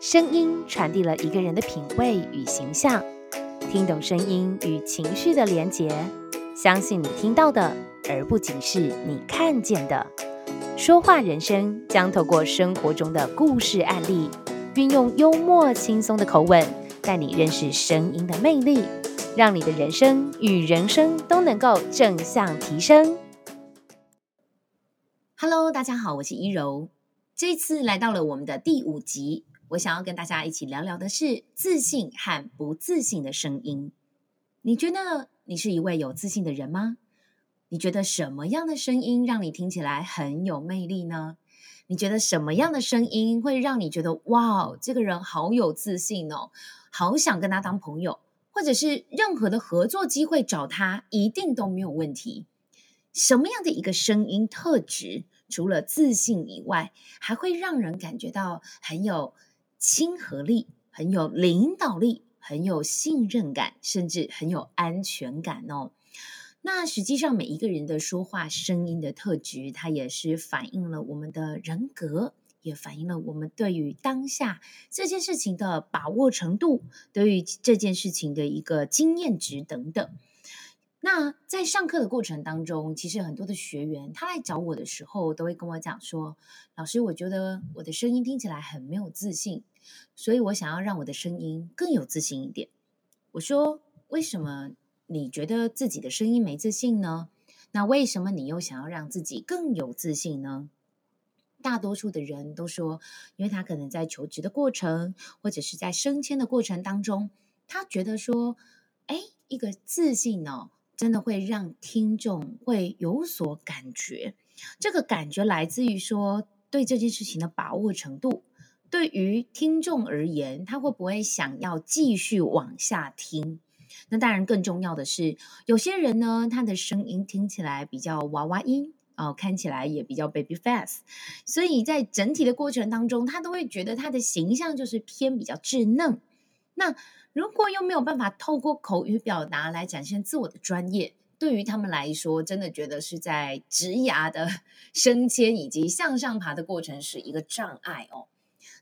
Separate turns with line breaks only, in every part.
声音传递了一个人的品味与形象，听懂声音与情绪的连结，相信你听到的，而不仅是你看见的。说话人生将透过生活中的故事案例，运用幽默轻松的口吻，带你认识声音的魅力，让你的人生与人生都能够正向提升。Hello，大家好，我是一柔。这次来到了我们的第五集，我想要跟大家一起聊聊的是自信和不自信的声音。你觉得你是一位有自信的人吗？你觉得什么样的声音让你听起来很有魅力呢？你觉得什么样的声音会让你觉得哇，这个人好有自信哦，好想跟他当朋友，或者是任何的合作机会找他一定都没有问题？什么样的一个声音特质？除了自信以外，还会让人感觉到很有亲和力、很有领导力、很有信任感，甚至很有安全感哦。那实际上，每一个人的说话声音的特质，它也是反映了我们的人格，也反映了我们对于当下这件事情的把握程度，对于这件事情的一个经验值等等。那在上课的过程当中，其实很多的学员他来找我的时候，都会跟我讲说：“老师，我觉得我的声音听起来很没有自信，所以我想要让我的声音更有自信一点。”我说：“为什么你觉得自己的声音没自信呢？那为什么你又想要让自己更有自信呢？”大多数的人都说，因为他可能在求职的过程，或者是在升迁的过程当中，他觉得说：“哎，一个自信呢、”真的会让听众会有所感觉，这个感觉来自于说对这件事情的把握程度。对于听众而言，他会不会想要继续往下听？那当然，更重要的是，有些人呢，他的声音听起来比较娃娃音哦，看起来也比较 baby face，所以在整体的过程当中，他都会觉得他的形象就是偏比较稚嫩。那如果又没有办法透过口语表达来展现自我的专业，对于他们来说，真的觉得是在职涯的 升迁以及向上爬的过程是一个障碍哦。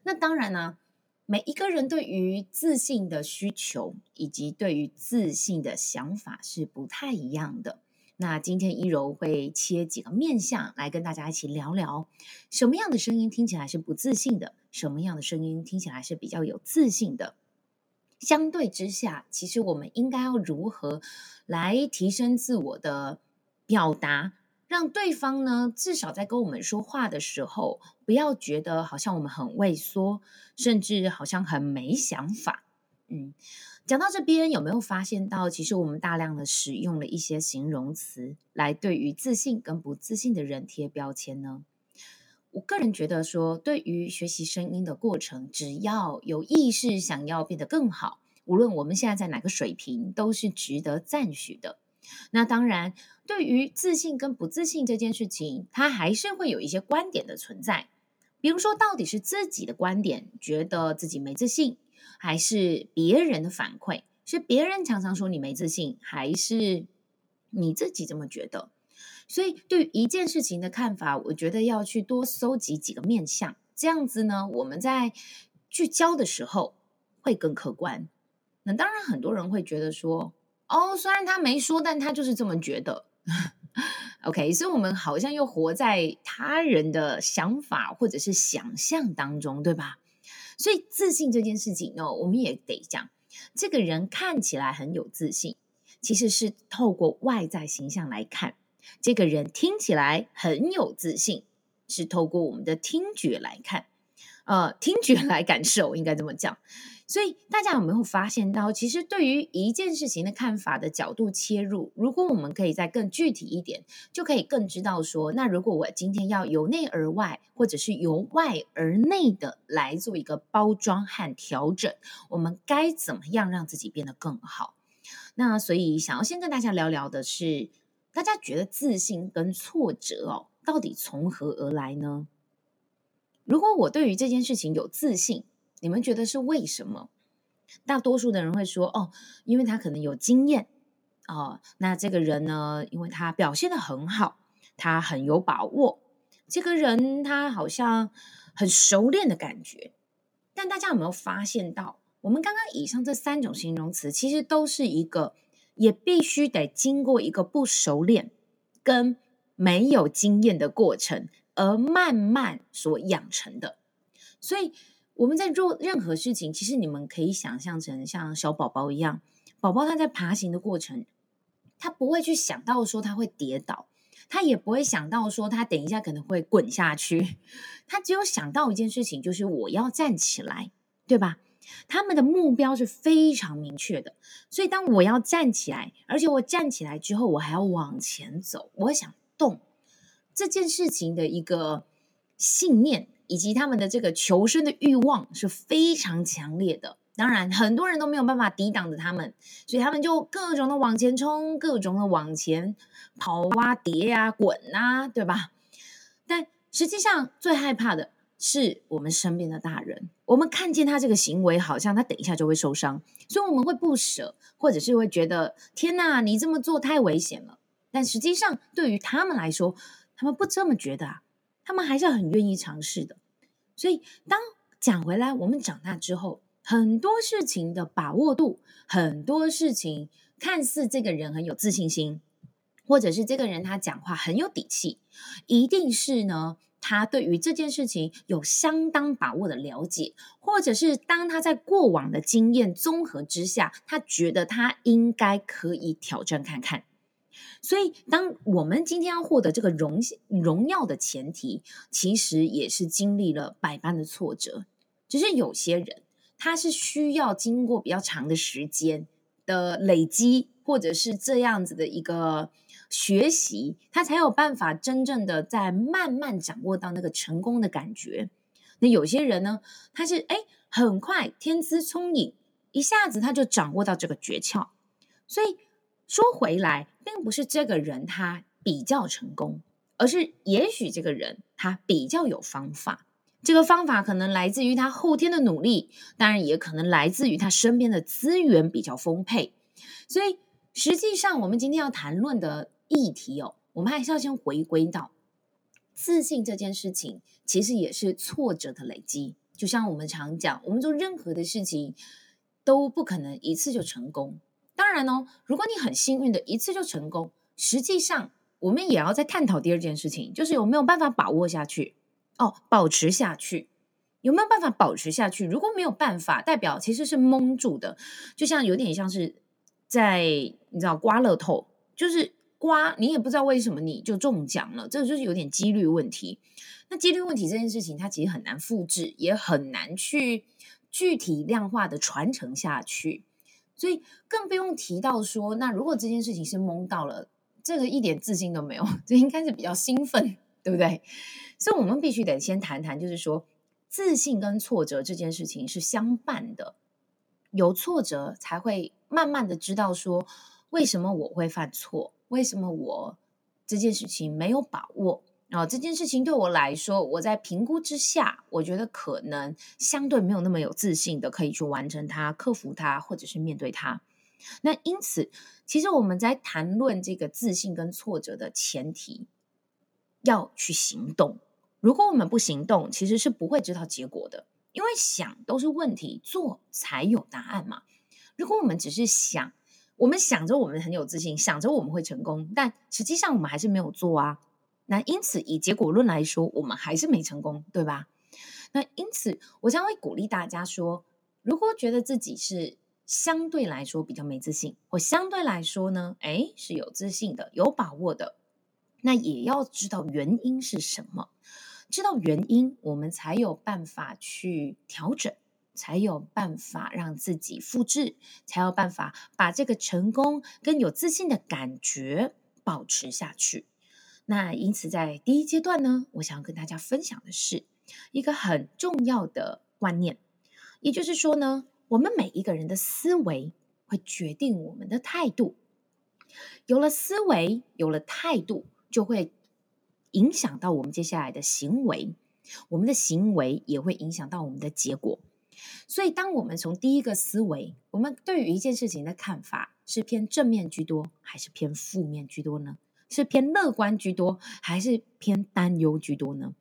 那当然呢、每一个人对于自信的需求以及对于自信的想法是不太一样的。那今天一柔会切几个面向来跟大家一起聊聊，什么样的声音听起来是不自信的，什么样的声音听起来是比较有自信的。相对之下，其实我们应该要如何来提升自我的表达，让对方呢，至少在跟我们说话的时候，不要觉得好像我们很畏缩，甚至好像很没想法。嗯，讲到这边，有没有发现到，其实我们大量的使用了一些形容词，来对于自信跟不自信的人贴标签呢？我个人觉得说，对于学习声音的过程，只要有意识想要变得更好，无论我们现在在哪个水平，都是值得赞许的。那当然，对于自信跟不自信这件事情，它还是会有一些观点的存在。比如说，到底是自己的观点觉得自己没自信，还是别人的反馈？是别人常常说你没自信，还是你自己这么觉得？所以，对于一件事情的看法，我觉得要去多搜集几个面向，这样子呢，我们在聚焦的时候会更客观。那当然，很多人会觉得说，哦，虽然他没说，但他就是这么觉得。OK，所以我们好像又活在他人的想法或者是想象当中，对吧？所以，自信这件事情呢，我们也得讲，这个人看起来很有自信，其实是透过外在形象来看。这个人听起来很有自信，是透过我们的听觉来看，呃，听觉来感受，应该这么讲。所以大家有没有发现到，其实对于一件事情的看法的角度切入，如果我们可以再更具体一点，就可以更知道说，那如果我今天要由内而外，或者是由外而内的来做一个包装和调整，我们该怎么样让自己变得更好？那所以想要先跟大家聊聊的是。大家觉得自信跟挫折哦，到底从何而来呢？如果我对于这件事情有自信，你们觉得是为什么？大多数的人会说哦，因为他可能有经验哦。那这个人呢，因为他表现得很好，他很有把握。这个人他好像很熟练的感觉。但大家有没有发现到，我们刚刚以上这三种形容词，其实都是一个，也必须得经过一个不熟练跟没有经验的过程，而慢慢所养成的。所以我们在做任何事情，其实你们可以想象成像小宝宝一样，宝宝他在爬行的过程，他不会去想到说他会跌倒。他也不会想到说他等一下可能会滚下去，他只有想到一件事情，就是我要站起来，对吧？他们的目标是非常明确的，所以当我要站起来，而且我站起来之后，我还要往前走，我想动这件事情的一个信念，以及他们的这个求生的欲望是非常强烈的。当然，很多人都没有办法抵挡着他们，所以他们就各种的往前冲，各种的往前跑啊、跌啊、滚啊，对吧？但实际上，最害怕的是我们身边的大人。我们看见他这个行为，好像他等一下就会受伤，所以我们会不舍，或者是会觉得天哪，你这么做太危险了。但实际上，对于他们来说，他们不这么觉得啊，他们还是很愿意尝试的。所以，当讲回来，我们长大之后。很多事情的把握度，很多事情看似这个人很有自信心，或者是这个人他讲话很有底气，一定是呢，他对于这件事情有相当把握的了解，或者是当他在过往的经验综合之下，他觉得他应该可以挑战看看。所以，当我们今天要获得这个荣荣耀的前提，其实也是经历了百般的挫折，只是有些人。他是需要经过比较长的时间的累积，或者是这样子的一个学习，他才有办法真正的在慢慢掌握到那个成功的感觉。那有些人呢，他是诶很快天资聪颖，一下子他就掌握到这个诀窍。所以说回来，并不是这个人他比较成功，而是也许这个人他比较有方法。这个方法可能来自于他后天的努力，当然也可能来自于他身边的资源比较丰沛。所以，实际上我们今天要谈论的议题哦，我们还是要先回归到自信这件事情，其实也是挫折的累积。就像我们常讲，我们做任何的事情都不可能一次就成功。当然哦，如果你很幸运的一次就成功，实际上我们也要再探讨第二件事情，就是有没有办法把握下去。哦，保持下去有没有办法保持下去？如果没有办法，代表其实是蒙住的，就像有点像是在你知道刮乐透，就是刮你也不知道为什么你就中奖了，这就是有点几率问题。那几率问题这件事情，它其实很难复制，也很难去具体量化的传承下去，所以更不用提到说，那如果这件事情是蒙到了，这个一点自信都没有，这应该是比较兴奋。对不对？所以，我们必须得先谈谈，就是说，自信跟挫折这件事情是相伴的。有挫折，才会慢慢的知道说，为什么我会犯错？为什么我这件事情没有把握？然后这件事情对我来说，我在评估之下，我觉得可能相对没有那么有自信的，可以去完成它、克服它，或者是面对它。那因此，其实我们在谈论这个自信跟挫折的前提。要去行动。如果我们不行动，其实是不会知道结果的。因为想都是问题，做才有答案嘛。如果我们只是想，我们想着我们很有自信，想着我们会成功，但实际上我们还是没有做啊。那因此以结果论来说，我们还是没成功，对吧？那因此我将会鼓励大家说，如果觉得自己是相对来说比较没自信，或相对来说呢，诶，是有自信的，有把握的。那也要知道原因是什么，知道原因，我们才有办法去调整，才有办法让自己复制，才有办法把这个成功跟有自信的感觉保持下去。那因此，在第一阶段呢，我想要跟大家分享的是一个很重要的观念，也就是说呢，我们每一个人的思维会决定我们的态度，有了思维，有了态度。就会影响到我们接下来的行为，我们的行为也会影响到我们的结果。所以，当我们从第一个思维，我们对于一件事情的看法是偏正面居多，还是偏负面居多呢？是偏乐观居多，还是偏担忧居多呢？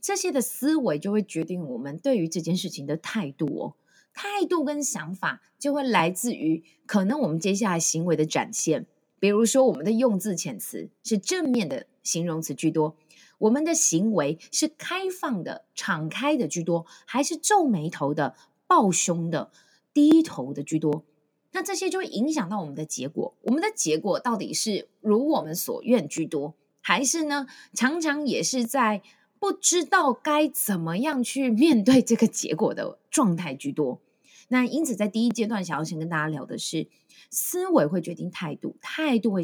这些的思维就会决定我们对于这件事情的态度哦。态度跟想法就会来自于可能我们接下来行为的展现。比如说，我们的用字遣词是正面的形容词居多，我们的行为是开放的、敞开的居多，还是皱眉头的、抱胸的、低头的居多？那这些就会影响到我们的结果。我们的结果到底是如我们所愿居多，还是呢，常常也是在不知道该怎么样去面对这个结果的状态居多？那因此，在第一阶段，想要先跟大家聊的是，思维会决定态度，态度会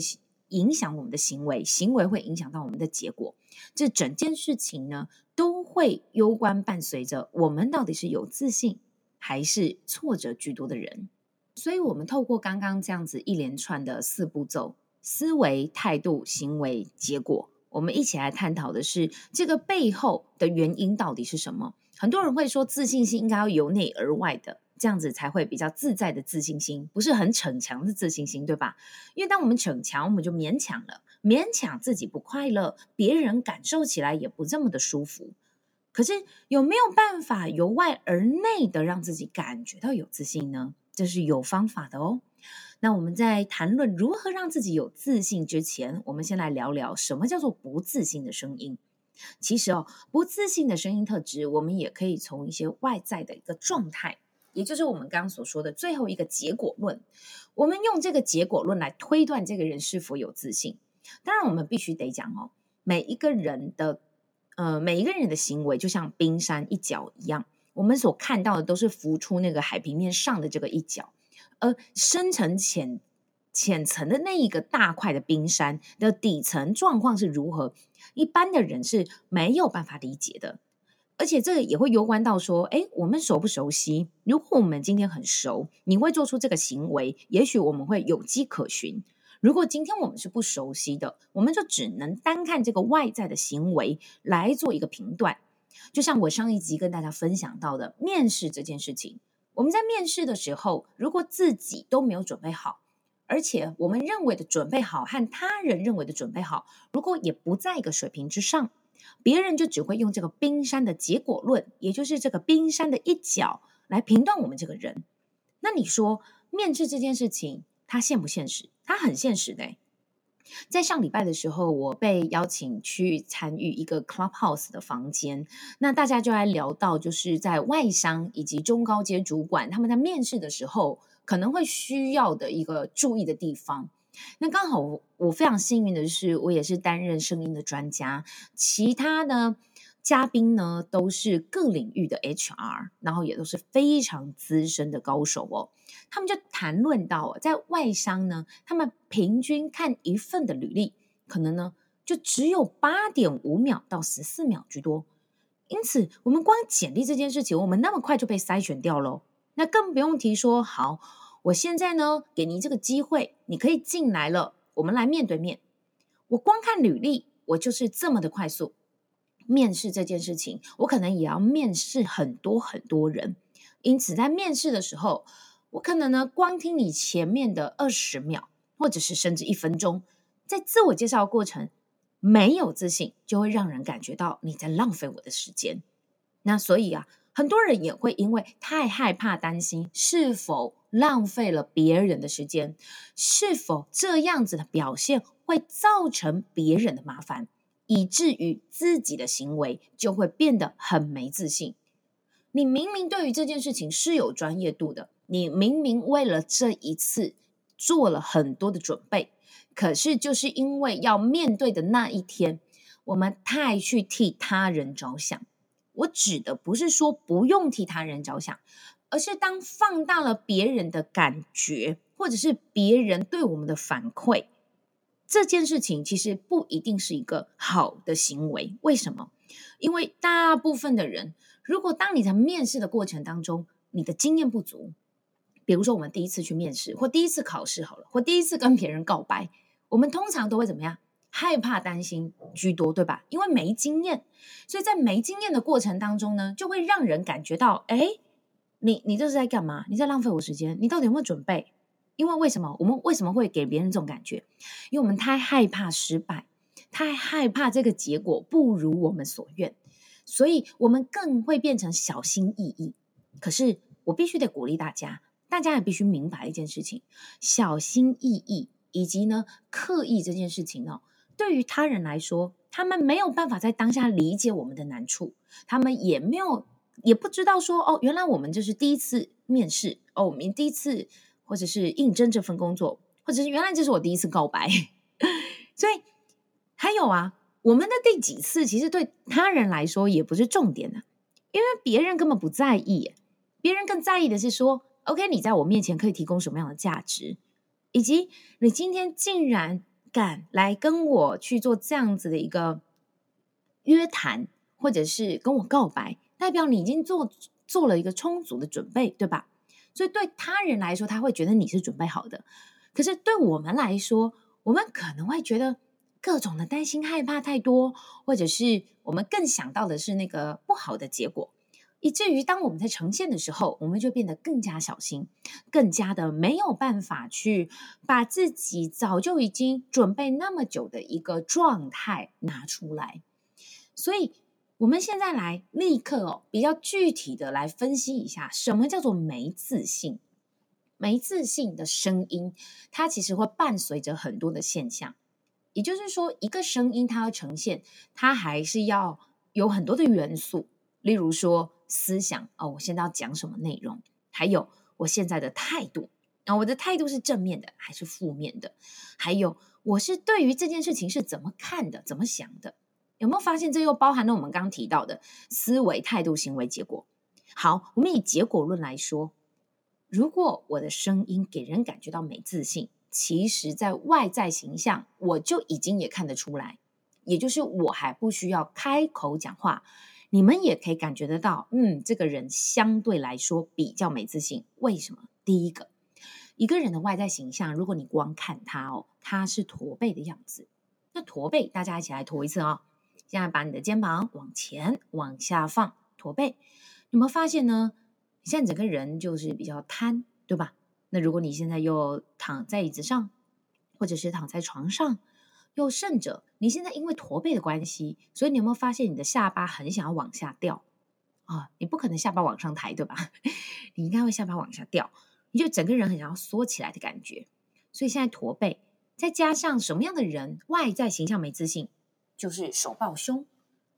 影响我们的行为，行为会影响到我们的结果。这整件事情呢，都会攸关伴随着我们到底是有自信还是挫折居多的人。所以，我们透过刚刚这样子一连串的四步骤：思维、态度、行为、结果，我们一起来探讨的是这个背后的原因到底是什么？很多人会说，自信心应该要由内而外的，这样子才会比较自在的自信心，不是很逞强的自信心，对吧？因为当我们逞强，我们就勉强了，勉强自己不快乐，别人感受起来也不这么的舒服。可是有没有办法由外而内的让自己感觉到有自信呢？这是有方法的哦。那我们在谈论如何让自己有自信之前，我们先来聊聊什么叫做不自信的声音。其实哦，不自信的声音特质，我们也可以从一些外在的一个状态，也就是我们刚刚所说的最后一个结果论。我们用这个结果论来推断这个人是否有自信。当然，我们必须得讲哦，每一个人的呃，每一个人的行为就像冰山一角一样。我们所看到的都是浮出那个海平面上的这个一角，而深层浅浅层的那一个大块的冰山的底层状况是如何，一般的人是没有办法理解的。而且这个也会攸关到说，哎，我们熟不熟悉？如果我们今天很熟，你会做出这个行为，也许我们会有迹可循。如果今天我们是不熟悉的，我们就只能单看这个外在的行为来做一个评断。就像我上一集跟大家分享到的，面试这件事情，我们在面试的时候，如果自己都没有准备好，而且我们认为的准备好和他人认为的准备好，如果也不在一个水平之上，别人就只会用这个冰山的结果论，也就是这个冰山的一角来评断我们这个人。那你说，面试这件事情，它现不现实？它很现实的。在上礼拜的时候，我被邀请去参与一个 Clubhouse 的房间，那大家就来聊到，就是在外商以及中高阶主管他们在面试的时候可能会需要的一个注意的地方。那刚好我我非常幸运的是，我也是担任声音的专家，其他呢，嘉宾呢都是各领域的 HR，然后也都是非常资深的高手哦。他们就谈论到，在外商呢，他们平均看一份的履历，可能呢就只有八点五秒到十四秒居多。因此，我们光简历这件事情，我们那么快就被筛选掉了。那更不用提说，好，我现在呢给你这个机会，你可以进来了，我们来面对面。我光看履历，我就是这么的快速。面试这件事情，我可能也要面试很多很多人。因此，在面试的时候，我可能呢，光听你前面的二十秒，或者是甚至一分钟，在自我介绍过程没有自信，就会让人感觉到你在浪费我的时间。那所以啊，很多人也会因为太害怕、担心是否浪费了别人的时间，是否这样子的表现会造成别人的麻烦，以至于自己的行为就会变得很没自信。你明明对于这件事情是有专业度的。你明明为了这一次做了很多的准备，可是就是因为要面对的那一天，我们太去替他人着想。我指的不是说不用替他人着想，而是当放大了别人的感觉，或者是别人对我们的反馈，这件事情其实不一定是一个好的行为。为什么？因为大部分的人，如果当你在面试的过程当中，你的经验不足。比如说，我们第一次去面试，或第一次考试好了，或第一次跟别人告白，我们通常都会怎么样？害怕、担心居多，对吧？因为没经验，所以在没经验的过程当中呢，就会让人感觉到，哎，你你这是在干嘛？你在浪费我时间？你到底有没有准备？因为为什么？我们为什么会给别人这种感觉？因为我们太害怕失败，太害怕这个结果不如我们所愿，所以我们更会变成小心翼翼。可是我必须得鼓励大家，大家也必须明白一件事情：小心翼翼以及呢刻意这件事情呢、哦，对于他人来说，他们没有办法在当下理解我们的难处，他们也没有也不知道说哦，原来我们这是第一次面试哦，我们第一次或者是应征这份工作，或者是原来这是我第一次告白，所以还有啊。我们的第几次，其实对他人来说也不是重点的，因为别人根本不在意，别人更在意的是说，OK，你在我面前可以提供什么样的价值，以及你今天竟然敢来跟我去做这样子的一个约谈，或者是跟我告白，代表你已经做做了一个充足的准备，对吧？所以对他人来说，他会觉得你是准备好的，可是对我们来说，我们可能会觉得。各种的担心、害怕太多，或者是我们更想到的是那个不好的结果，以至于当我们在呈现的时候，我们就变得更加小心，更加的没有办法去把自己早就已经准备那么久的一个状态拿出来。所以，我们现在来立刻哦，比较具体的来分析一下，什么叫做没自信？没自信的声音，它其实会伴随着很多的现象。也就是说，一个声音它要呈现，它还是要有很多的元素，例如说思想哦，我现在要讲什么内容，还有我现在的态度啊，我的态度是正面的还是负面的，还有我是对于这件事情是怎么看的、怎么想的，有没有发现这又包含了我们刚刚提到的思维、态度、行为、结果？好，我们以结果论来说，如果我的声音给人感觉到没自信。其实，在外在形象，我就已经也看得出来，也就是我还不需要开口讲话，你们也可以感觉得到，嗯，这个人相对来说比较没自信。为什么？第一个，一个人的外在形象，如果你光看他哦，他是驼背的样子，那驼背，大家一起来驼一次哦。现在把你的肩膀往前、往下放，驼背，有没有发现呢？你现在整个人就是比较瘫，对吧？那如果你现在又躺在椅子上，或者是躺在床上，又甚者你现在因为驼背的关系，所以你有没有发现你的下巴很想要往下掉啊？你不可能下巴往上抬，对吧？你应该会下巴往下掉，你就整个人很想要缩起来的感觉。所以现在驼背，再加上什么样的人外在形象没自信，就是手抱胸。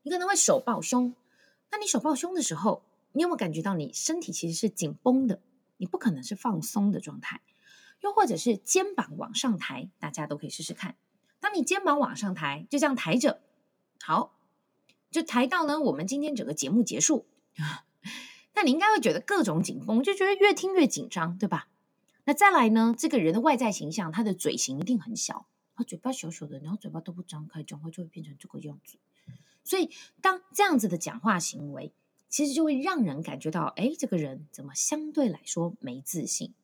你可能会手抱胸，那你手抱胸的时候，你有没有感觉到你身体其实是紧绷的？你不可能是放松的状态，又或者是肩膀往上抬，大家都可以试试看。当你肩膀往上抬，就这样抬着，好，就抬到呢，我们今天整个节目结束。那你应该会觉得各种紧绷，就觉得越听越紧张，对吧？那再来呢，这个人的外在形象，他的嘴型一定很小，他嘴巴小小的，然后嘴巴都不张开，讲话就会变成这个样子。所以，当这样子的讲话行为，其实就会让人感觉到，哎，这个人怎么相对来说没自信？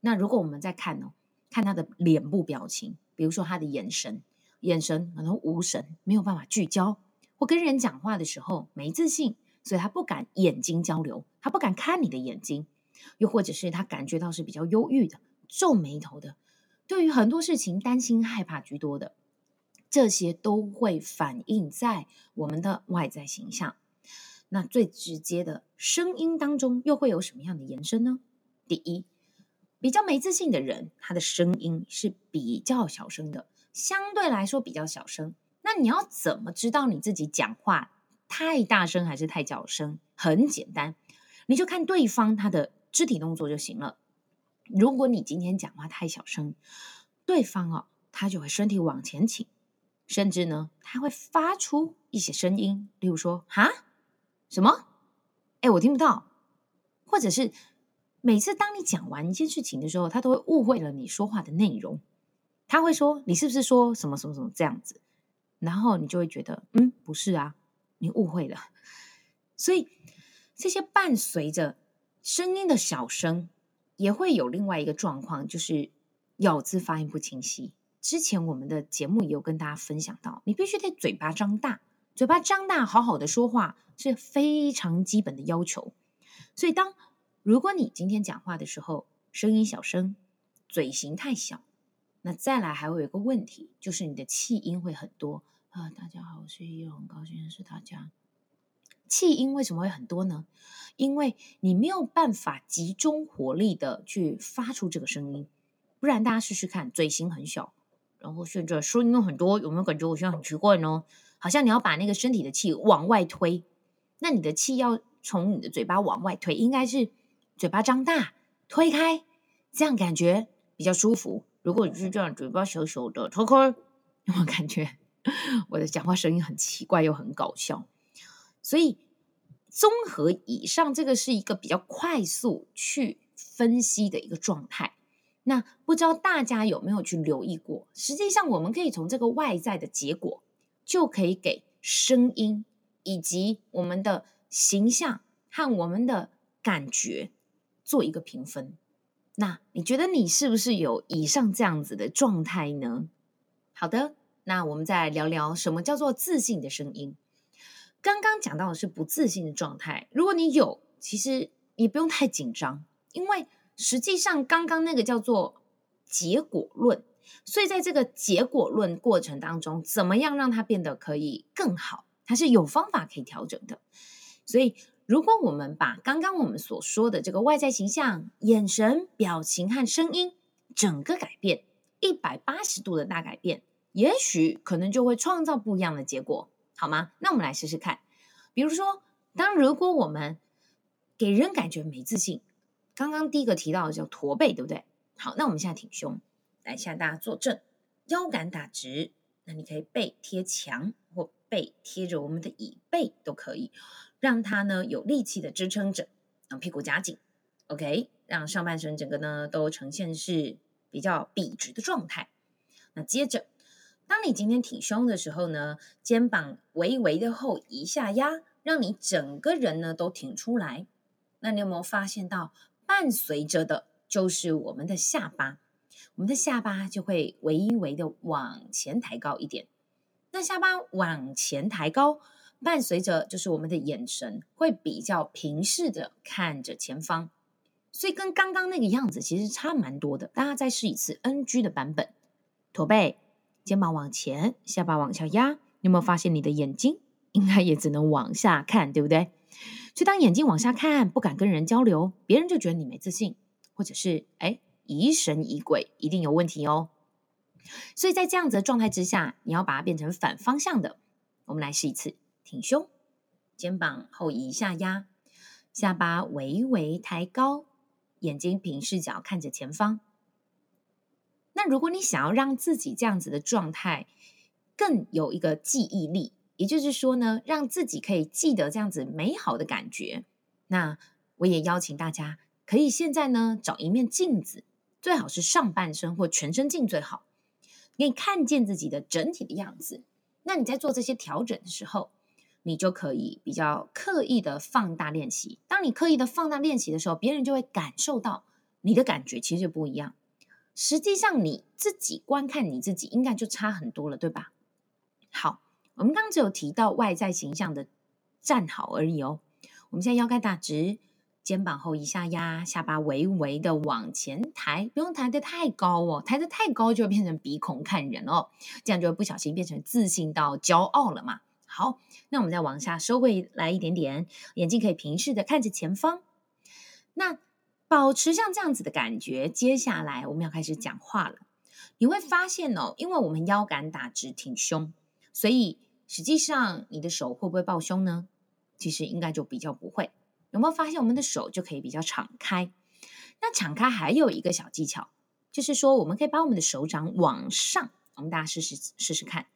那如果我们再看呢，看他的脸部表情，比如说他的眼神，眼神可能无神，没有办法聚焦，或跟人讲话的时候没自信，所以他不敢眼睛交流，他不敢看你的眼睛，又或者是他感觉到是比较忧郁的，皱眉头的，对于很多事情担心害怕居多的，这些都会反映在我们的外在形象。那最直接的声音当中又会有什么样的延伸呢？第一，比较没自信的人，他的声音是比较小声的，相对来说比较小声。那你要怎么知道你自己讲话太大声还是太小声？很简单，你就看对方他的肢体动作就行了。如果你今天讲话太小声，对方哦，他就会身体往前倾，甚至呢，他会发出一些声音，例如说，哈。什么？哎，我听不到。或者是每次当你讲完一件事情的时候，他都会误会了你说话的内容。他会说：“你是不是说什么什么什么这样子？”然后你就会觉得：“嗯，不是啊，你误会了。”所以这些伴随着声音的小声，也会有另外一个状况，就是咬字发音不清晰。之前我们的节目也有跟大家分享到，你必须得嘴巴张大。嘴巴张大，好好的说话是非常基本的要求。所以，当如果你今天讲话的时候声音小声，嘴型太小，那再来还会有一个问题，就是你的气音会很多啊。大家好，我是依柔，很高兴认识大家。气音为什么会很多呢？因为你没有办法集中火力的去发出这个声音，不然大家试试看，嘴型很小，然后现在声音很多，有没有感觉我现在很奇怪呢？好像你要把那个身体的气往外推，那你的气要从你的嘴巴往外推，应该是嘴巴张大推开，这样感觉比较舒服。如果你是这样，嘴巴小小的推开，有没有感觉我的讲话声音很奇怪又很搞笑？所以综合以上，这个是一个比较快速去分析的一个状态。那不知道大家有没有去留意过？实际上，我们可以从这个外在的结果。就可以给声音以及我们的形象和我们的感觉做一个评分。那你觉得你是不是有以上这样子的状态呢？好的，那我们再聊聊什么叫做自信的声音。刚刚讲到的是不自信的状态，如果你有，其实你不用太紧张，因为实际上刚刚那个叫做结果论。所以，在这个结果论过程当中，怎么样让它变得可以更好？它是有方法可以调整的。所以，如果我们把刚刚我们所说的这个外在形象、眼神、表情和声音整个改变一百八十度的大改变，也许可能就会创造不一样的结果，好吗？那我们来试试看。比如说，当如果我们给人感觉没自信，刚刚第一个提到的叫驼背，对不对？好，那我们现在挺胸。来，现在大家坐正，腰杆打直。那你可以背贴墙或背贴着我们的椅背都可以，让它呢有力气的支撑着，让屁股夹紧。OK，让上半身整个呢都呈现是比较笔直的状态。那接着，当你今天挺胸的时候呢，肩膀微微的后移下压，让你整个人呢都挺出来。那你有没有发现到，伴随着的就是我们的下巴？我们的下巴就会微微的往前抬高一点，那下巴往前抬高，伴随着就是我们的眼神会比较平视的看着前方，所以跟刚刚那个样子其实差蛮多的。大家再试一次 NG 的版本，驼背，肩膀往前，下巴往下压，你有没有发现你的眼睛应该也只能往下看，对不对？所以当眼睛往下看，不敢跟人交流，别人就觉得你没自信，或者是哎。疑神疑鬼，一定有问题哦。所以在这样子的状态之下，你要把它变成反方向的。我们来试一次：挺胸，肩膀后移下压，下巴微微抬高，眼睛平视角看着前方。那如果你想要让自己这样子的状态更有一个记忆力，也就是说呢，让自己可以记得这样子美好的感觉，那我也邀请大家可以现在呢找一面镜子。最好是上半身或全身镜最好，你可以看见自己的整体的样子。那你在做这些调整的时候，你就可以比较刻意的放大练习。当你刻意的放大练习的时候，别人就会感受到你的感觉其实不一样。实际上你自己观看你自己，应该就差很多了，对吧？好，我们刚刚只有提到外在形象的站好而已哦。我们现在腰杆打直。肩膀后移下压，下巴微微的往前抬，不用抬得太高哦，抬得太高就会变成鼻孔看人哦，这样就会不小心变成自信到骄傲了嘛。好，那我们再往下收回来一点点，眼睛可以平视的看着前方。那保持像这样子的感觉，接下来我们要开始讲话了。你会发现哦，因为我们腰杆打直挺胸，所以实际上你的手会不会抱胸呢？其实应该就比较不会。有没有发现我们的手就可以比较敞开？那敞开还有一个小技巧，就是说我们可以把我们的手掌往上。我们大家试试试试看，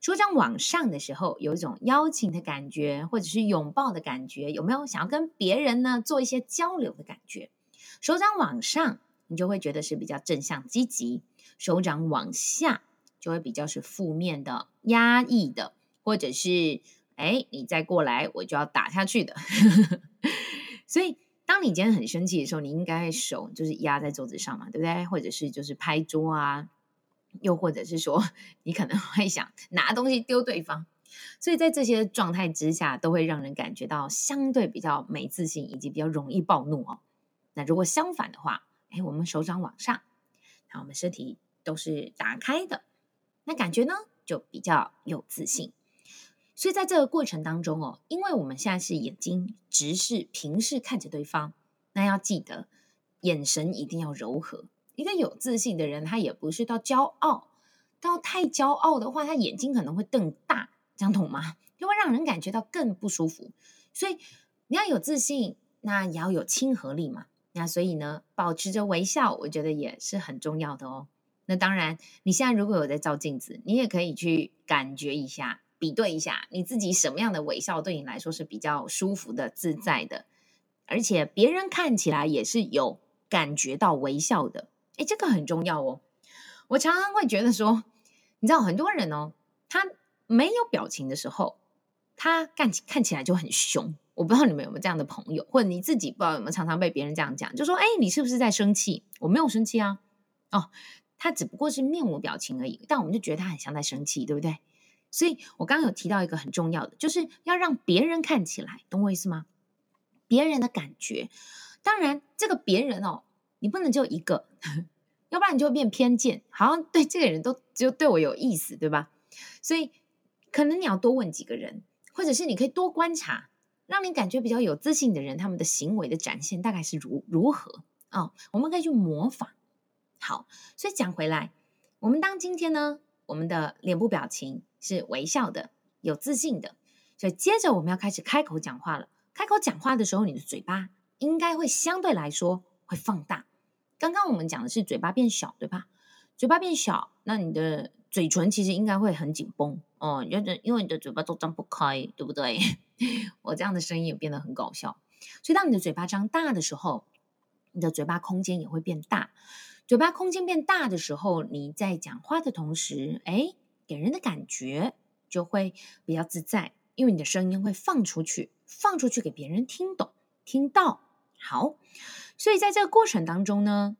手掌往上的时候，有一种邀请的感觉，或者是拥抱的感觉。有没有想要跟别人呢做一些交流的感觉？手掌往上，你就会觉得是比较正向积极；手掌往下，就会比较是负面的、压抑的，或者是。哎，你再过来，我就要打下去的。所以，当你今天很生气的时候，你应该手就是压在桌子上嘛，对不对？或者是就是拍桌啊，又或者是说，你可能会想拿东西丢对方。所以在这些状态之下，都会让人感觉到相对比较没自信，以及比较容易暴怒哦。那如果相反的话，哎，我们手掌往上，那我们身体都是打开的，那感觉呢就比较有自信。所以在这个过程当中哦，因为我们现在是眼睛直视、平视看着对方，那要记得眼神一定要柔和。一个有自信的人，他也不是到骄傲，到太骄傲的话，他眼睛可能会瞪大，这样懂吗？就会让人感觉到更不舒服。所以你要有自信，那也要有亲和力嘛。那所以呢，保持着微笑，我觉得也是很重要的哦。那当然，你现在如果有在照镜子，你也可以去感觉一下，比对一下你自己什么样的微笑对你来说是比较舒服的、自在的，而且别人看起来也是有感觉到微笑的。诶，这个很重要哦。我常常会觉得说，你知道很多人哦，他没有表情的时候，他看起看起来就很凶。我不知道你们有没有这样的朋友，或者你自己不知道有没有常常被别人这样讲，就说：“哎，你是不是在生气？”我没有生气啊。哦，他只不过是面无表情而已，但我们就觉得他很像在生气，对不对？所以我刚刚有提到一个很重要的，就是要让别人看起来，懂我意思吗？别人的感觉，当然这个别人哦，你不能就一个，要不然你就会变偏见，好像对这个人都只有对我有意思，对吧？所以可能你要多问几个人，或者是你可以多观察。让你感觉比较有自信的人，他们的行为的展现大概是如如何啊、哦？我们可以去模仿。好，所以讲回来，我们当今天呢，我们的脸部表情是微笑的、有自信的，所以接着我们要开始开口讲话了。开口讲话的时候，你的嘴巴应该会相对来说会放大。刚刚我们讲的是嘴巴变小，对吧？嘴巴变小，那你的嘴唇其实应该会很紧绷哦，因为因为你的嘴巴都张不开，对不对？我这样的声音也变得很搞笑，所以当你的嘴巴张大的时候，你的嘴巴空间也会变大。嘴巴空间变大的时候，你在讲话的同时，哎，给人的感觉就会比较自在，因为你的声音会放出去，放出去给别人听懂、听到。好，所以在这个过程当中呢，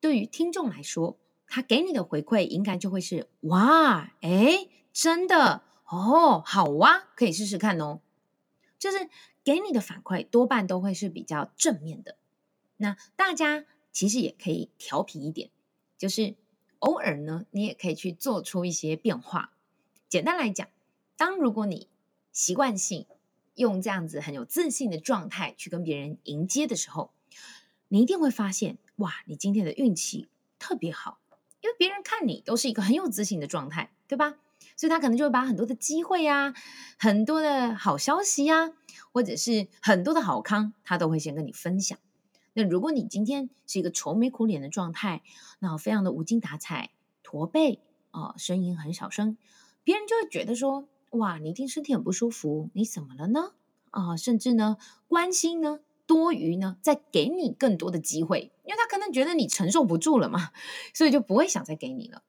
对于听众来说，他给你的回馈应该就会是：哇，哎，真的哦，好哇，可以试试看哦。就是给你的反馈多半都会是比较正面的。那大家其实也可以调皮一点，就是偶尔呢，你也可以去做出一些变化。简单来讲，当如果你习惯性用这样子很有自信的状态去跟别人迎接的时候，你一定会发现，哇，你今天的运气特别好，因为别人看你都是一个很有自信的状态，对吧？所以他可能就会把很多的机会呀、啊、很多的好消息呀、啊，或者是很多的好康，他都会先跟你分享。那如果你今天是一个愁眉苦脸的状态，那非常的无精打采、驼背啊，声音很小声，别人就会觉得说：哇，你一定身体很不舒服，你怎么了呢？啊，甚至呢，关心呢多余呢，再给你更多的机会，因为他可能觉得你承受不住了嘛，所以就不会想再给你了。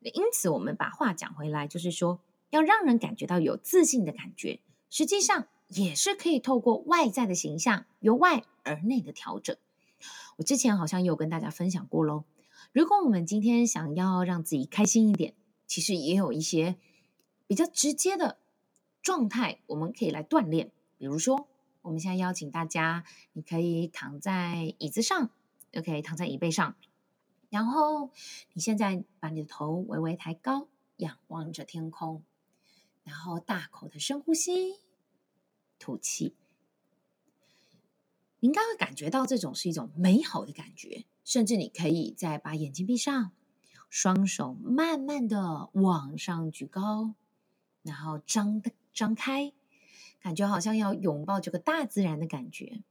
因此，我们把话讲回来，就是说，要让人感觉到有自信的感觉，实际上也是可以透过外在的形象，由外而内的调整。我之前好像有跟大家分享过喽。如果我们今天想要让自己开心一点，其实也有一些比较直接的状态，我们可以来锻炼。比如说，我们现在邀请大家，你可以躺在椅子上，OK，躺在椅背上。然后你现在把你的头微微抬高，仰望着天空，然后大口的深呼吸，吐气。你应该会感觉到这种是一种美好的感觉，甚至你可以再把眼睛闭上，双手慢慢的往上举高，然后张的张开，感觉好像要拥抱这个大自然的感觉。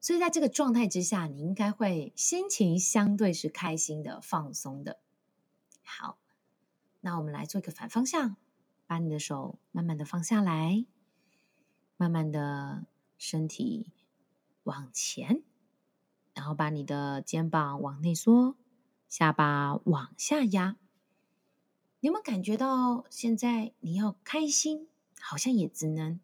所以在这个状态之下，你应该会心情相对是开心的、放松的。好，那我们来做一个反方向，把你的手慢慢的放下来，慢慢的身体往前，然后把你的肩膀往内缩，下巴往下压。你有没有感觉到现在你要开心，好像也只能。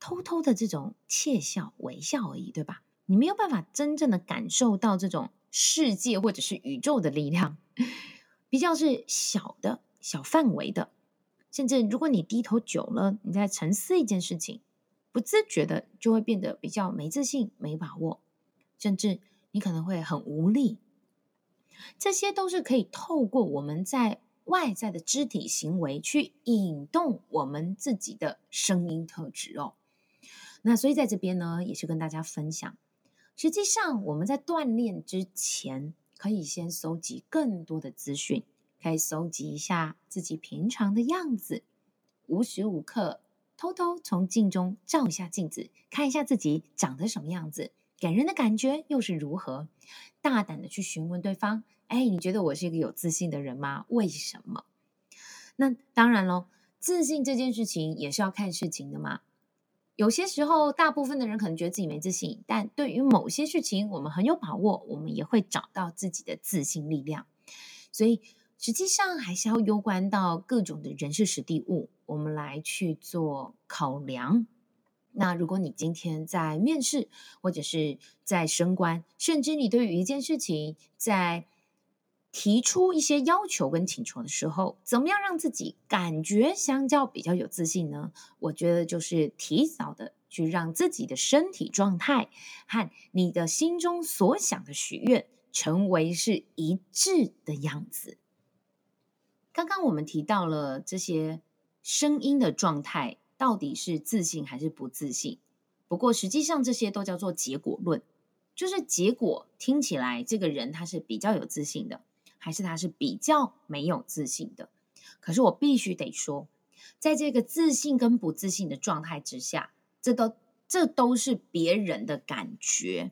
偷偷的这种窃笑、微笑而已，对吧？你没有办法真正的感受到这种世界或者是宇宙的力量，比较是小的、小范围的。甚至如果你低头久了，你在沉思一件事情，不自觉的就会变得比较没自信、没把握，甚至你可能会很无力。这些都是可以透过我们在外在的肢体行为去引动我们自己的声音特质哦。那所以在这边呢，也是跟大家分享，实际上我们在锻炼之前，可以先搜集更多的资讯，可以搜集一下自己平常的样子，无时无刻偷偷从镜中照一下镜子，看一下自己长得什么样子。给人的感觉又是如何？大胆的去询问对方：“哎，你觉得我是一个有自信的人吗？为什么？”那当然喽，自信这件事情也是要看事情的嘛。有些时候，大部分的人可能觉得自己没自信，但对于某些事情，我们很有把握，我们也会找到自己的自信力量。所以，实际上还是要攸关到各种的人事实地物，我们来去做考量。那如果你今天在面试，或者是在升官，甚至你对于一件事情在提出一些要求跟请求的时候，怎么样让自己感觉相较比较有自信呢？我觉得就是提早的去让自己的身体状态和你的心中所想的许愿成为是一致的样子。刚刚我们提到了这些声音的状态。到底是自信还是不自信？不过实际上这些都叫做结果论，就是结果听起来这个人他是比较有自信的，还是他是比较没有自信的？可是我必须得说，在这个自信跟不自信的状态之下，这都这都是别人的感觉。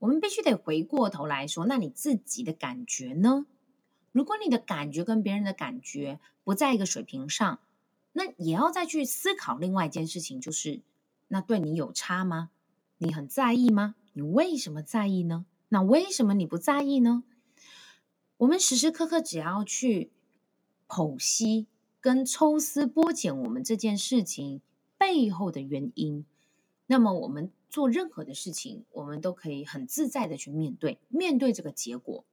我们必须得回过头来说，那你自己的感觉呢？如果你的感觉跟别人的感觉不在一个水平上，那也要再去思考另外一件事情，就是那对你有差吗？你很在意吗？你为什么在意呢？那为什么你不在意呢？我们时时刻刻只要去剖析跟抽丝剥茧我们这件事情背后的原因，那么我们做任何的事情，我们都可以很自在的去面对，面对这个结果。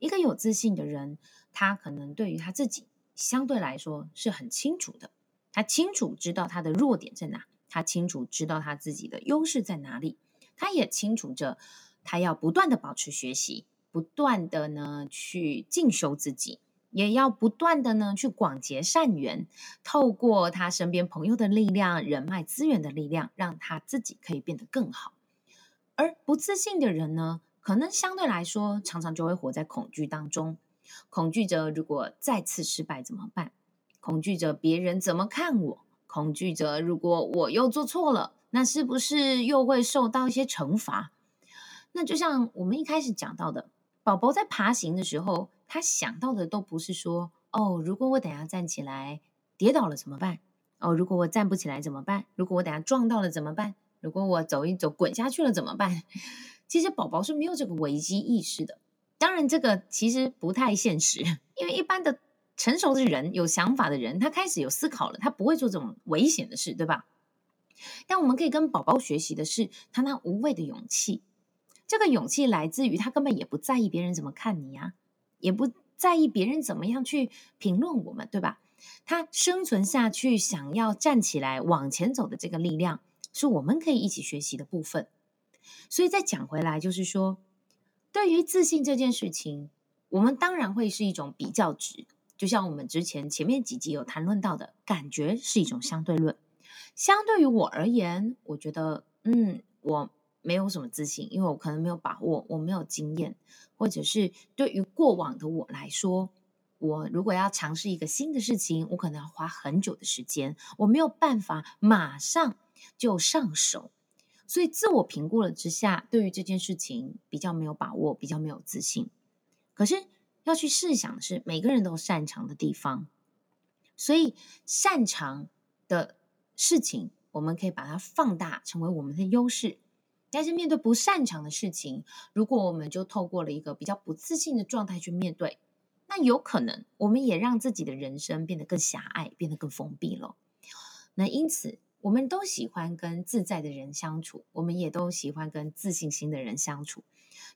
一个有自信的人，他可能对于他自己。相对来说是很清楚的，他清楚知道他的弱点在哪，他清楚知道他自己的优势在哪里，他也清楚着他要不断的保持学习，不断的呢去进修自己，也要不断的呢去广结善缘，透过他身边朋友的力量、人脉资源的力量，让他自己可以变得更好。而不自信的人呢，可能相对来说常常就会活在恐惧当中。恐惧着，如果再次失败怎么办？恐惧着别人怎么看我？恐惧着，如果我又做错了，那是不是又会受到一些惩罚？那就像我们一开始讲到的，宝宝在爬行的时候，他想到的都不是说：“哦，如果我等下站起来跌倒了怎么办？哦，如果我站不起来怎么办？如果我等下撞到了怎么办？如果我走一走滚下去了怎么办？” 其实宝宝是没有这个危机意识的。当然，这个其实不太现实，因为一般的成熟的人、有想法的人，他开始有思考了，他不会做这种危险的事，对吧？但我们可以跟宝宝学习的是他那无畏的勇气。这个勇气来自于他根本也不在意别人怎么看你呀，也不在意别人怎么样去评论我们，对吧？他生存下去，想要站起来往前走的这个力量，是我们可以一起学习的部分。所以再讲回来，就是说。对于自信这件事情，我们当然会是一种比较值，就像我们之前前面几集有谈论到的，感觉是一种相对论。相对于我而言，我觉得，嗯，我没有什么自信，因为我可能没有把握，我没有经验，或者是对于过往的我来说，我如果要尝试一个新的事情，我可能要花很久的时间，我没有办法马上就上手。所以自我评估了之下，对于这件事情比较没有把握，比较没有自信。可是要去试想的是，每个人都擅长的地方，所以擅长的事情，我们可以把它放大，成为我们的优势。但是面对不擅长的事情，如果我们就透过了一个比较不自信的状态去面对，那有可能我们也让自己的人生变得更狭隘，变得更封闭了。那因此。我们都喜欢跟自在的人相处，我们也都喜欢跟自信心的人相处，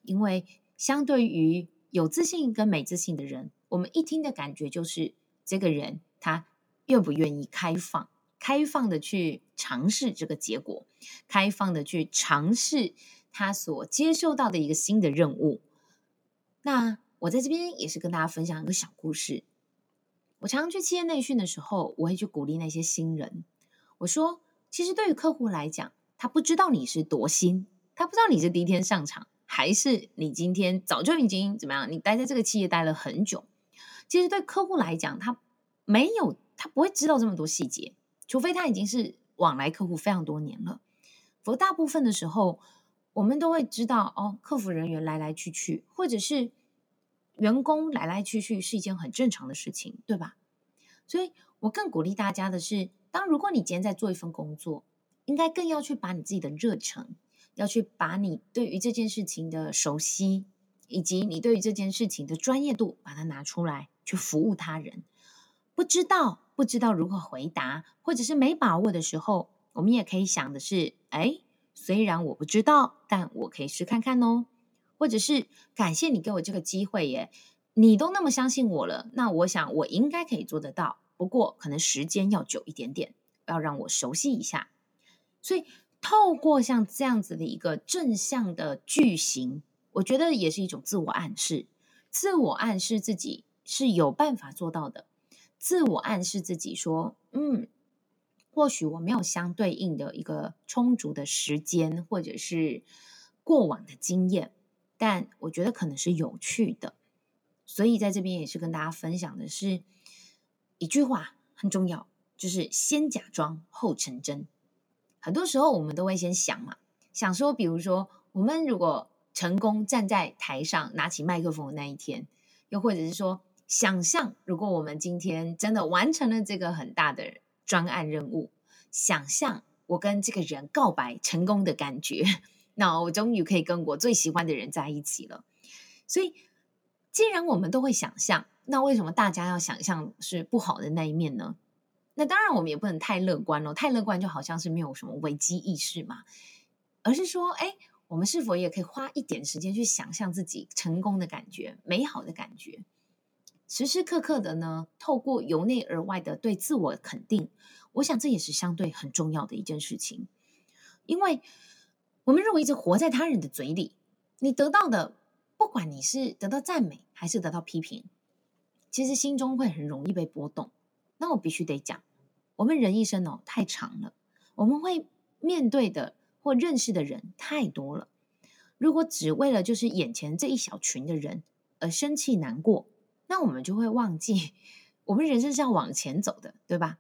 因为相对于有自信跟没自信的人，我们一听的感觉就是这个人他愿不愿意开放，开放的去尝试这个结果，开放的去尝试他所接受到的一个新的任务。那我在这边也是跟大家分享一个小故事，我常常去企业内训的时候，我会去鼓励那些新人。我说，其实对于客户来讲，他不知道你是多新，他不知道你是第一天上场，还是你今天早就已经怎么样？你待在这个企业待了很久。其实对客户来讲，他没有，他不会知道这么多细节，除非他已经是往来客户非常多年了。否则大部分的时候，我们都会知道哦，客服人员来来去去，或者是。员工来来去去是一件很正常的事情，对吧？所以我更鼓励大家的是，当如果你今天在做一份工作，应该更要去把你自己的热忱，要去把你对于这件事情的熟悉，以及你对于这件事情的专业度，把它拿出来去服务他人。不知道不知道如何回答，或者是没把握的时候，我们也可以想的是，哎，虽然我不知道，但我可以试看看哦。或者是感谢你给我这个机会耶，你都那么相信我了，那我想我应该可以做得到。不过可能时间要久一点点，要让我熟悉一下。所以透过像这样子的一个正向的句型，我觉得也是一种自我暗示，自我暗示自己是有办法做到的，自我暗示自己说，嗯，或许我没有相对应的一个充足的时间，或者是过往的经验。但我觉得可能是有趣的，所以在这边也是跟大家分享的是一句话很重要，就是先假装后成真。很多时候我们都会先想嘛，想说，比如说我们如果成功站在台上拿起麦克风的那一天，又或者是说想象如果我们今天真的完成了这个很大的专案任务，想象我跟这个人告白成功的感觉。那我终于可以跟我最喜欢的人在一起了。所以，既然我们都会想象，那为什么大家要想象是不好的那一面呢？那当然，我们也不能太乐观了。太乐观就好像是没有什么危机意识嘛。而是说，哎，我们是否也可以花一点时间去想象自己成功的感觉、美好的感觉？时时刻刻的呢，透过由内而外的对自我肯定，我想这也是相对很重要的一件事情，因为。我们如果一直活在他人的嘴里，你得到的，不管你是得到赞美还是得到批评，其实心中会很容易被波动。那我必须得讲，我们人一生哦太长了，我们会面对的或认识的人太多了。如果只为了就是眼前这一小群的人而生气难过，那我们就会忘记，我们人生是要往前走的，对吧？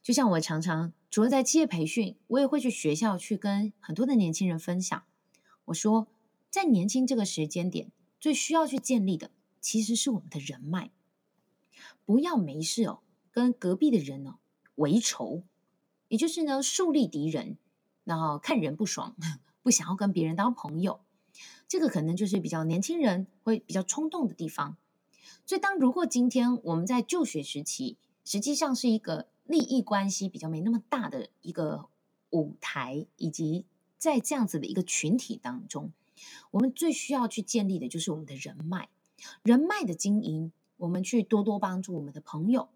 就像我常常除了在企业培训，我也会去学校去跟很多的年轻人分享。我说，在年轻这个时间点，最需要去建立的其实是我们的人脉。不要没事哦，跟隔壁的人哦为仇，也就是呢树立敌人，然后看人不爽，不想要跟别人当朋友。这个可能就是比较年轻人会比较冲动的地方。所以，当如果今天我们在就学时期，实际上是一个。利益关系比较没那么大的一个舞台，以及在这样子的一个群体当中，我们最需要去建立的就是我们的人脉。人脉的经营，我们去多多帮助我们的朋友。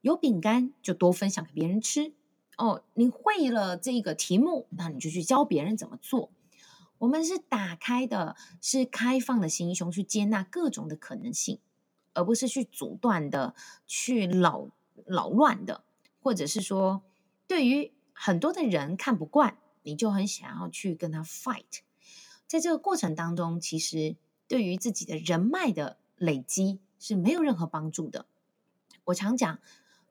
有饼干就多分享给别人吃。哦，你会了这个题目，那你就去教别人怎么做。我们是打开的，是开放的心胸去接纳各种的可能性，而不是去阻断的、去扰扰乱的。或者是说，对于很多的人看不惯，你就很想要去跟他 fight。在这个过程当中，其实对于自己的人脉的累积是没有任何帮助的。我常讲，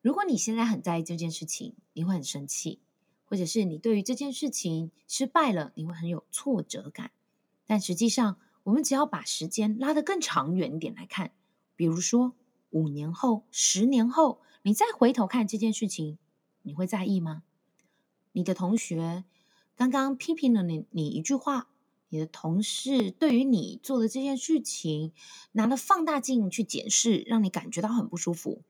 如果你现在很在意这件事情，你会很生气；或者是你对于这件事情失败了，你会很有挫折感。但实际上，我们只要把时间拉得更长远一点来看，比如说五年后、十年后。你再回头看这件事情，你会在意吗？你的同学刚刚批评了你，你一句话，你的同事对于你做的这件事情拿了放大镜去检视，让你感觉到很不舒服。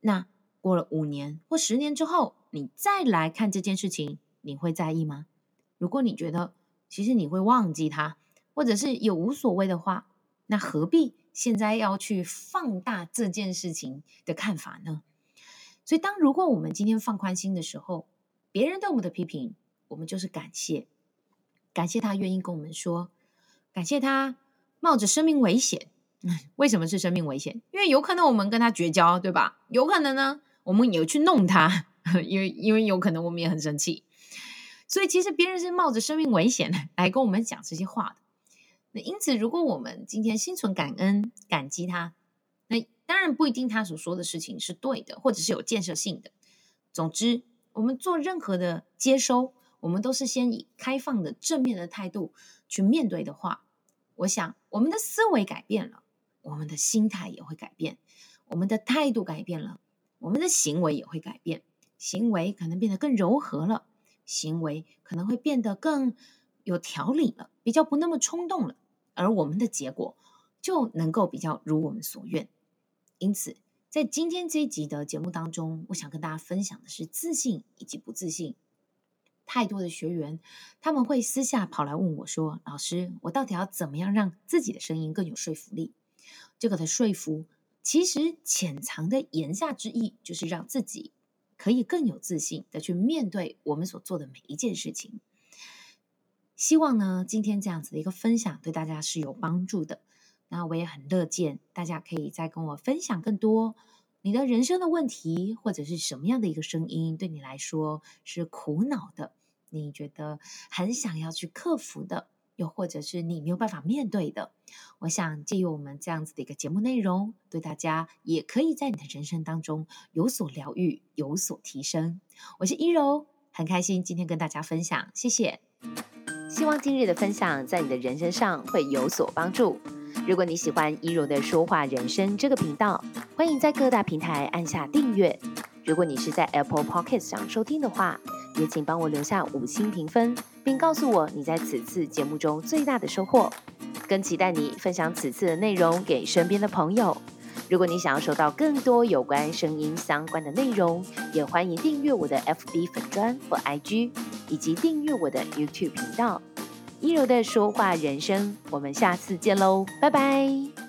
那过了五年或十年之后，你再来看这件事情，你会在意吗？如果你觉得其实你会忘记它，或者是有无所谓的话，那何必现在要去放大这件事情的看法呢？所以，当如果我们今天放宽心的时候，别人对我们的批评，我们就是感谢，感谢他愿意跟我们说，感谢他冒着生命危险为什么是生命危险？因为有可能我们跟他绝交，对吧？有可能呢，我们也去弄他，因为因为有可能我们也很生气。所以其实别人是冒着生命危险来跟我们讲这些话的。那因此，如果我们今天心存感恩、感激他，那当然不一定他所说的事情是对的，或者是有建设性的。总之，我们做任何的接收，我们都是先以开放的、正面的态度去面对的话，我想我们的思维改变了，我们的心态也会改变，我们的态度改变了，我们的行为也会改变，行为可能变得更柔和了。行为可能会变得更有条理了，比较不那么冲动了，而我们的结果就能够比较如我们所愿。因此，在今天这一集的节目当中，我想跟大家分享的是自信以及不自信。太多的学员他们会私下跑来问我说：“老师，我到底要怎么样让自己的声音更有说服力？”这个的说服，其实潜藏的言下之意就是让自己。可以更有自信的去面对我们所做的每一件事情。希望呢，今天这样子的一个分享对大家是有帮助的。那我也很乐见大家可以再跟我分享更多你的人生的问题，或者是什么样的一个声音对你来说是苦恼的，你觉得很想要去克服的。又或者是你没有办法面对的，我想借由我们这样子的一个节目内容，对大家也可以在你的人生当中有所疗愈、有所提升。我是依柔，很开心今天跟大家分享，谢谢。希望今日的分享在你的人生上会有所帮助。如果你喜欢依柔的说话人生这个频道，欢迎在各大平台按下订阅。如果你是在 Apple Podcast 上收听的话，也请帮我留下五星评分，并告诉我你在此次节目中最大的收获。更期待你分享此次的内容给身边的朋友。如果你想要收到更多有关声音相关的内容，也欢迎订阅我的 FB 粉专或 IG，以及订阅我的 YouTube 频道“一柔的说话人生”。我们下次见喽，拜拜。